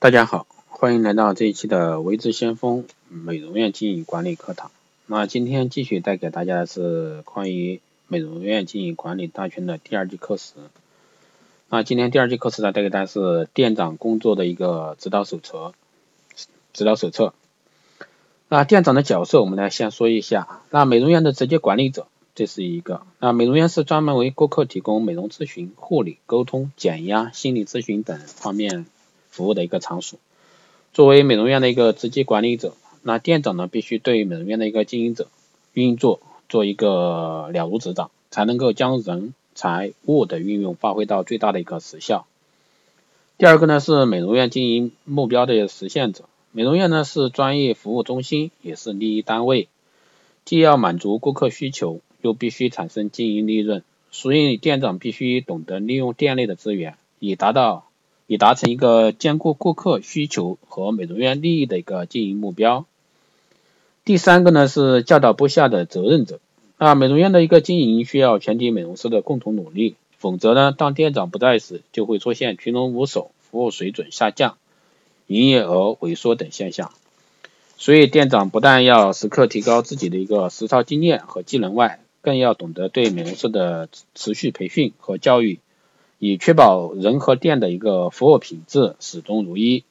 大家好，欢迎来到这一期的维智先锋美容院经营管理课堂。那今天继续带给大家的是关于美容院经营管理大全的第二季课时。那今天第二季课时呢，带给大家是店长工作的一个指导手册。指导手册。那店长的角色，我们来先说一下。那美容院的直接管理者，这是一个。那美容院是专门为顾客提供美容咨询、护理、沟通、减压、心理咨询等方面。服务的一个场所，作为美容院的一个直接管理者，那店长呢必须对美容院的一个经营者运作做一个了如指掌，才能够将人财物的运用发挥到最大的一个实效。第二个呢是美容院经营目标的实现者，美容院呢是专业服务中心，也是利益单位，既要满足顾客需求，又必须产生经营利润，所以店长必须懂得利用店内的资源，以达到。以达成一个兼顾顾客需求和美容院利益的一个经营目标。第三个呢是教导部下的责任者。那，美容院的一个经营需要全体美容师的共同努力，否则呢，当店长不在时，就会出现群龙无首、服务水准下降、营业额萎缩等现象。所以，店长不但要时刻提高自己的一个实操经验和技能外，更要懂得对美容师的持续培训和教育。以确保人和店的一个服务品质始终如一。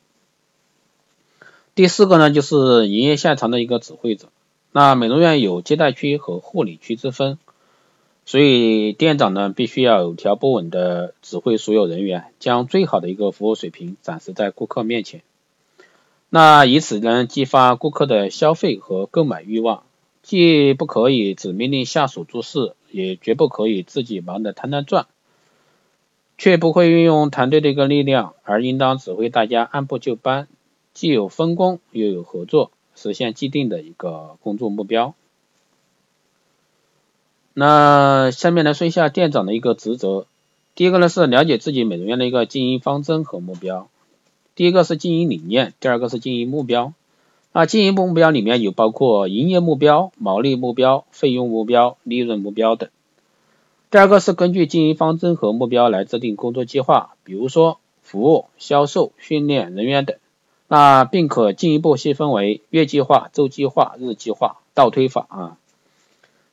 第四个呢，就是营业现场的一个指挥者。那美容院有接待区和护理区之分，所以店长呢必须要有条不紊的指挥所有人员，将最好的一个服务水平展示在顾客面前。那以此呢激发顾客的消费和购买欲望，既不可以只命令下属做事，也绝不可以自己忙得团团转。却不会运用团队的一个力量，而应当指挥大家按部就班，既有分工又有合作，实现既定的一个工作目标。那下面来说一下店长的一个职责。第一个呢是了解自己美容院的一个经营方针和目标。第一个是经营理念，第二个是经营目标。那经营目标里面有包括营业目标、毛利目标、费用目标、利润目标等。第二个是根据经营方针和目标来制定工作计划，比如说服务、销售、训练人员等。那并可进一步细分为月计划、周计划、日计划，倒推法啊。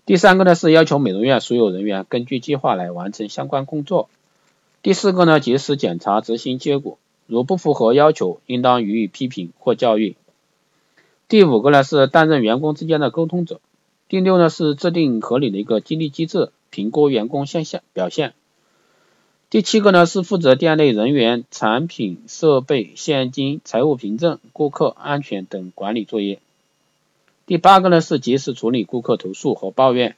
第三个呢是要求美容院所有人员根据计划来完成相关工作。第四个呢及时检查执行结果，如不符合要求，应当予以批评或教育。第五个呢是担任员工之间的沟通者。第六呢是制定合理的一个激励机制。评估员工现象表现。第七个呢是负责店内人员、产品、设备、现金、财务凭证、顾客安全等管理作业。第八个呢是及时处理顾客投诉和抱怨。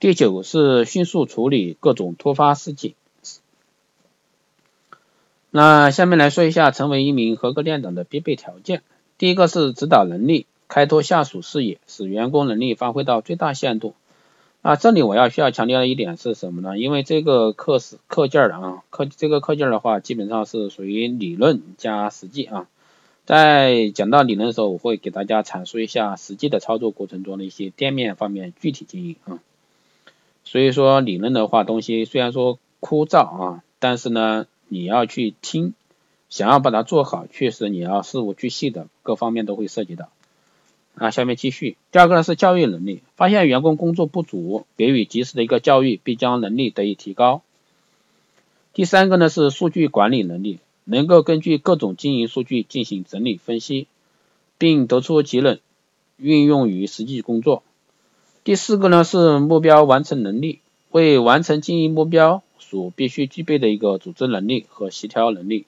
第九是迅速处理各种突发事件。那下面来说一下成为一名合格店长的必备条件。第一个是指导能力，开拓下属视野，使员工能力发挥到最大限度。啊，这里我要需要强调的一点是什么呢？因为这个课是课件的啊，课这个课件的话，基本上是属于理论加实际啊。在讲到理论的时候，我会给大家阐述一下实际的操作过程中的一些店面方面具体经营啊。所以说理论的话，东西虽然说枯燥啊，但是呢，你要去听，想要把它做好，确实你要事无巨细的各方面都会涉及到。啊，下面继续。第二个呢是教育能力，发现员工工作不足，给予及时的一个教育，必将能力得以提高。第三个呢是数据管理能力，能够根据各种经营数据进行整理分析，并得出结论，运用于实际工作。第四个呢是目标完成能力，为完成经营目标所必须具备的一个组织能力和协调能力。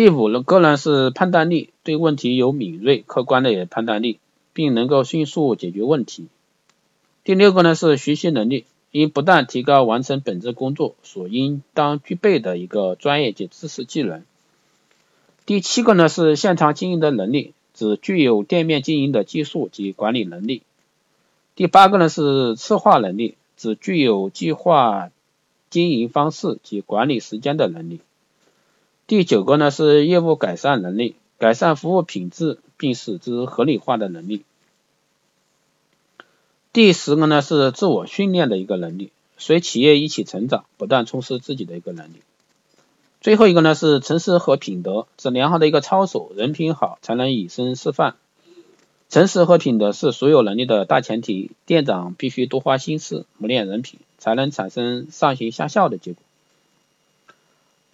第五个呢是判断力，对问题有敏锐、客观的判断力，并能够迅速解决问题。第六个呢是学习能力，应不断提高完成本职工作所应当具备的一个专业及知识技能。第七个呢是现场经营的能力，指具有店面经营的技术及管理能力。第八个呢是策划能力，指具有计划经营方式及管理时间的能力。第九个呢是业务改善能力，改善服务品质并使之合理化的能力。第十个呢是自我训练的一个能力，随企业一起成长，不断充实自己的一个能力。最后一个呢是诚实和品德，指良好的一个操守，人品好才能以身示范。诚实和品德是所有能力的大前提，店长必须多花心思磨练人品，才能产生上行下效的结果。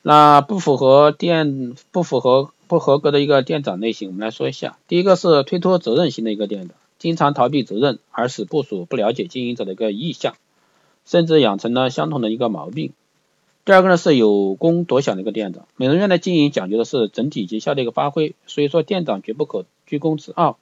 那不符合店不符合不合格的一个店长类型，我们来说一下。第一个是推脱责任型的一个店长，经常逃避责任，而使部署不了解经营者的一个意向，甚至养成了相同的一个毛病。第二个呢是有功多享的一个店长，美容院的经营讲究的是整体绩效的一个发挥，所以说店长绝不可居功自傲，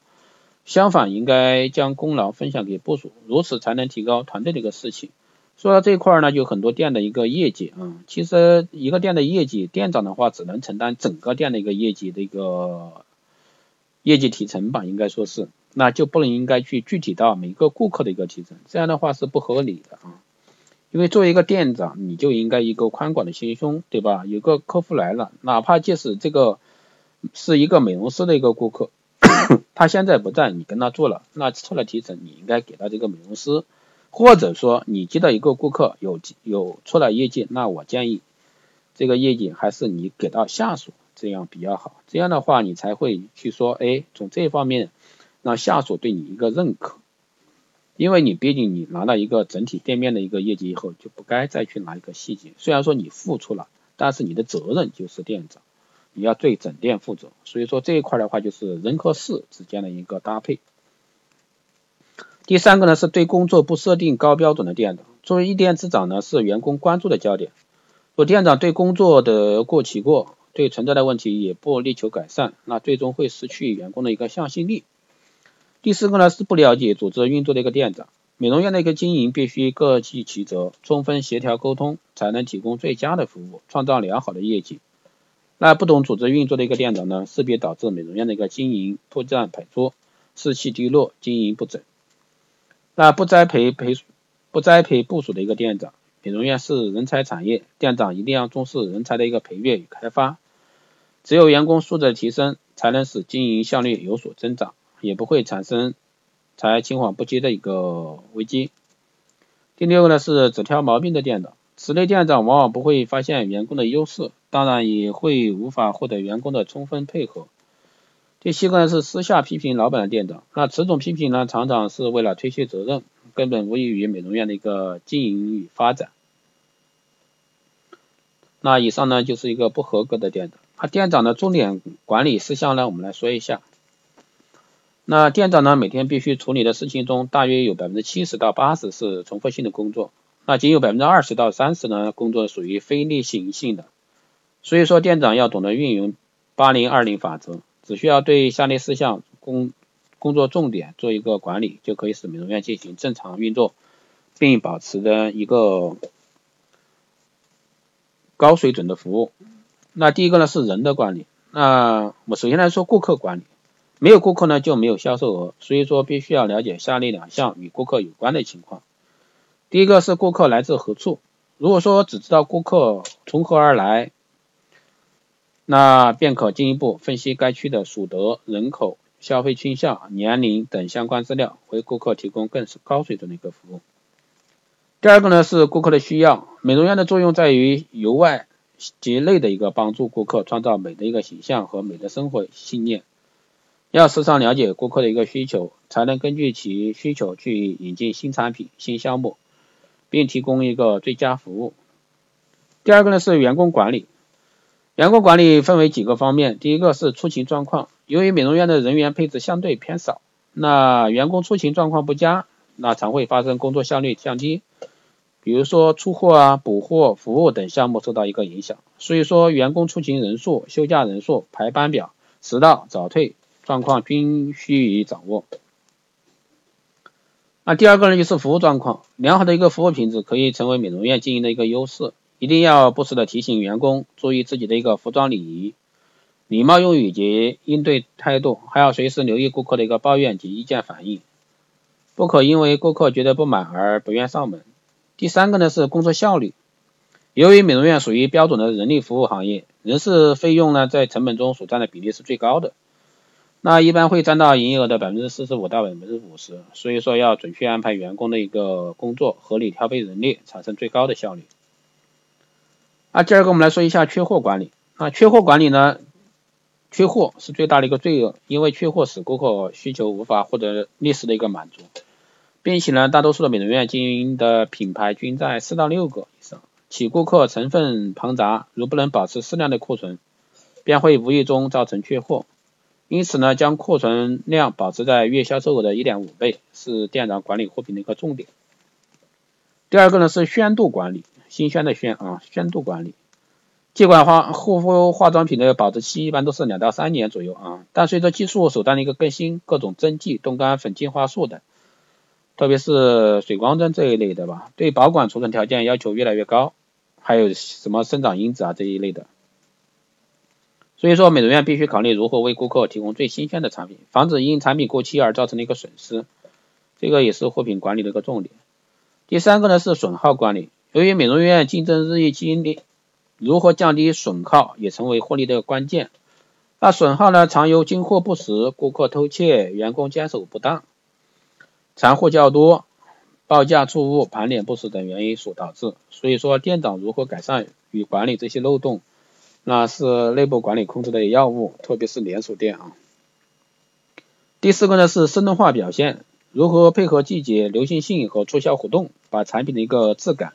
相反应该将功劳分享给部署，如此才能提高团队的一个士气。说到这一块呢，就很多店的一个业绩啊，其实一个店的业绩，店长的话只能承担整个店的一个业绩的一个业绩提成吧，应该说是，那就不能应该去具体到每个顾客的一个提成，这样的话是不合理的啊。因为作为一个店长，你就应该一个宽广的心胸，对吧？有个客户来了，哪怕即使这个是一个美容师的一个顾客，他现在不在，你跟他做了，那出了提成，你应该给到这个美容师。或者说你接到一个顾客有有出了业绩，那我建议这个业绩还是你给到下属，这样比较好。这样的话你才会去说，哎，从这方面让下属对你一个认可。因为你毕竟你拿到一个整体店面的一个业绩以后，就不该再去拿一个细节。虽然说你付出了，但是你的责任就是店长，你要对整店负责。所以说这一块的话，就是人和事之间的一个搭配。第三个呢，是对工作不设定高标准的店长。作为一店之长呢，是员工关注的焦点。若店长对工作的过其过，对存在的问题也不力求改善，那最终会失去员工的一个向心力。第四个呢，是不了解组织运作的一个店长。美容院的一个经营必须各尽其责，充分协调沟通，才能提供最佳的服务，创造良好的业绩。那不懂组织运作的一个店长呢，势必导致美容院的一个经营破绽百出，士气低落，经营不整。那不栽培培不栽培部署的一个店长，美容院是人才产业，店长一定要重视人才的一个培育与开发，只有员工素质的提升，才能使经营效率有所增长，也不会产生才青黄不接的一个危机。第六个呢是只挑毛病的店长，此类店长往往不会发现员工的优势，当然也会无法获得员工的充分配合。第七个呢是私下批评老板的店长，那此种批评呢常常是为了推卸责任，根本无益于美容院的一个经营与发展。那以上呢就是一个不合格的店长。那店长的重点管理事项呢，我们来说一下。那店长呢每天必须处理的事情中，大约有百分之七十到八十是重复性的工作，那仅有百分之二十到三十呢工作属于非例行性的。所以说店长要懂得运用八零二零法则。只需要对下列事项工工作重点做一个管理，就可以使美容院进行正常运作，并保持的一个高水准的服务。那第一个呢是人的管理，那我首先来说顾客管理，没有顾客呢就没有销售额，所以说必须要了解下列两项与顾客有关的情况。第一个是顾客来自何处，如果说只知道顾客从何而来。那便可进一步分析该区的所得、人口、消费倾向、年龄等相关资料，为顾客提供更是高水准的一个服务。第二个呢是顾客的需要，美容院的作用在于由外及内的一个帮助顾客创造美的一个形象和美的生活信念。要时常了解顾客的一个需求，才能根据其需求去引进新产品、新项目，并提供一个最佳服务。第二个呢是员工管理。员工管理分为几个方面，第一个是出勤状况，由于美容院的人员配置相对偏少，那员工出勤状况不佳，那常会发生工作效率降低，比如说出货啊、补货、服务等项目受到一个影响。所以说，员工出勤人数、休假人数、排班表、迟到早退状况均需于掌握。那第二个呢，就是服务状况，良好的一个服务品质可以成为美容院经营的一个优势。一定要不时的提醒员工注意自己的一个服装礼仪、礼貌用语及应对态度，还要随时留意顾客的一个抱怨及意见反映，不可因为顾客觉得不满而不愿上门。第三个呢是工作效率，由于美容院属于标准的人力服务行业，人事费用呢在成本中所占的比例是最高的，那一般会占到营业额的百分之四十五到百分之五十，所以说要准确安排员工的一个工作，合理调配人力，产生最高的效率。啊，第二个我们来说一下缺货管理。啊，缺货管理呢，缺货是最大的一个罪恶，因为缺货使顾客需求无法获得历史的一个满足，并且呢，大多数的美容院经营的品牌均在四到六个以上，其顾客成分庞杂，如不能保持适量的库存，便会无意中造成缺货。因此呢，将库存量保持在月销售额的一点五倍，是店长管理货品的一个重点。第二个呢是宣度管理，新鲜的鲜啊，鲜度管理。尽管化护肤化妆品的保质期一般都是两到三年左右啊，但随着技术手段的一个更新，各种针剂、冻干粉、净化素等，特别是水光针这一类的吧，对保管储存条件要求越来越高，还有什么生长因子啊这一类的。所以说，美容院必须考虑如何为顾客提供最新鲜的产品，防止因产品过期而造成的一个损失，这个也是货品管理的一个重点。第三个呢是损耗管理，由于美容院竞争日益激烈。如何降低损耗也成为获利的关键。那损耗呢，常由进货不实、顾客偷窃、员工坚守不当、残货较多、报价错误、盘点不实等原因所导致。所以说，店长如何改善与管理这些漏洞，那是内部管理控制的要务，特别是连锁店啊。第四个呢是生动化表现，如何配合季节、流行性和促销活动，把产品的一个质感。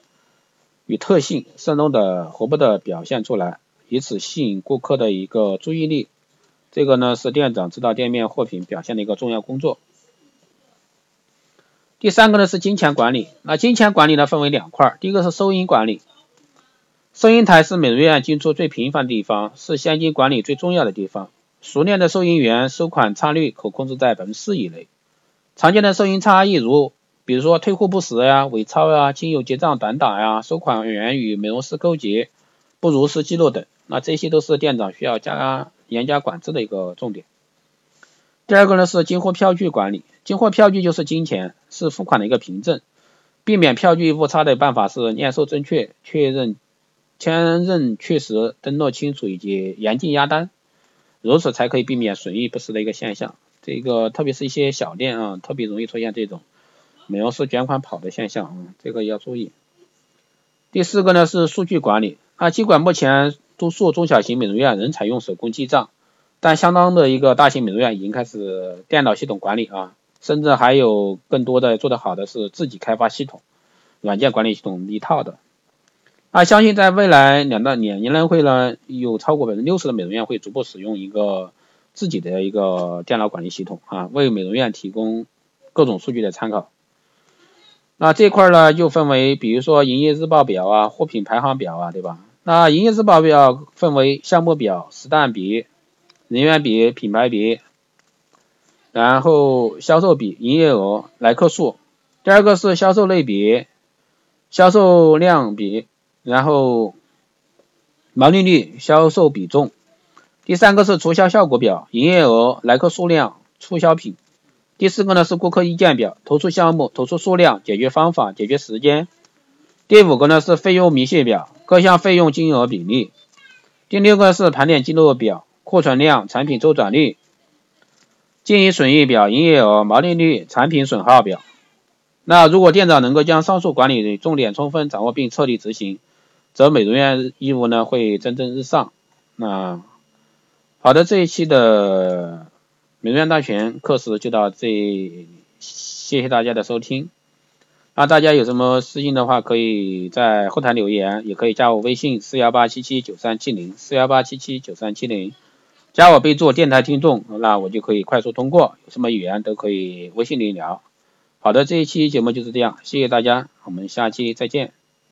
与特性生动的、活泼的表现出来，以此吸引顾客的一个注意力。这个呢是店长指导店面货品表现的一个重要工作。第三个呢是金钱管理。那金钱管理呢分为两块，第一个是收银管理。收银台是美容院进出最频繁的地方，是现金管理最重要的地方。熟练的收银员收款差率可控制在百分之四以内。常见的收银差异如。比如说退货不实呀、伪钞呀、亲友结账短打呀、收款员与美容师勾结、不如实记录等，那这些都是店长需要加严加管制的一个重点。第二个呢是进货票据管理，进货票据就是金钱，是付款的一个凭证，避免票据误差的办法是验收正确、确认签认确实、登录清楚以及严禁压单，如此才可以避免损益不实的一个现象。这个特别是一些小店啊，特别容易出现这种。美容师卷款跑的现象，嗯，这个要注意。第四个呢是数据管理，啊，尽管目前多数中小型美容院仍采用手工记账，但相当的一个大型美容院已经开始电脑系统管理啊，甚至还有更多的做得好的是自己开发系统，软件管理系统一套的。啊，相信在未来两到两年内会呢，有超过百分之六十的美容院会逐步使用一个自己的一个电脑管理系统啊，为美容院提供各种数据的参考。那这块呢，又分为，比如说营业日报表啊，货品排行表啊，对吧？那营业日报表分为项目表、时段比、人员比、品牌比，然后销售比、营业额、来客数。第二个是销售类别、销售量比，然后毛利率、销售比重。第三个是促销效果表、营业额、来客数量、促销品。第四个呢是顾客意见表，投诉项目、投诉数量、解决方法、解决时间。第五个呢是费用明细表，各项费用金额比例。第六个是盘点记录表，库存量、产品周转率、经营损益表、营业额、毛利率、产品损耗表。那如果店长能够将上述管理重点充分掌握并彻底执行，则美容院业务呢会蒸蒸日上。那好的，这一期的。美容院大全课时就到这，谢谢大家的收听。那大家有什么私信的话，可以在后台留言，也可以加我微信四幺八七七九三七零四幺八七七九三七零，加我备注电台听众，那我就可以快速通过。有什么语言都可以微信里聊。好的，这一期节目就是这样，谢谢大家，我们下期再见。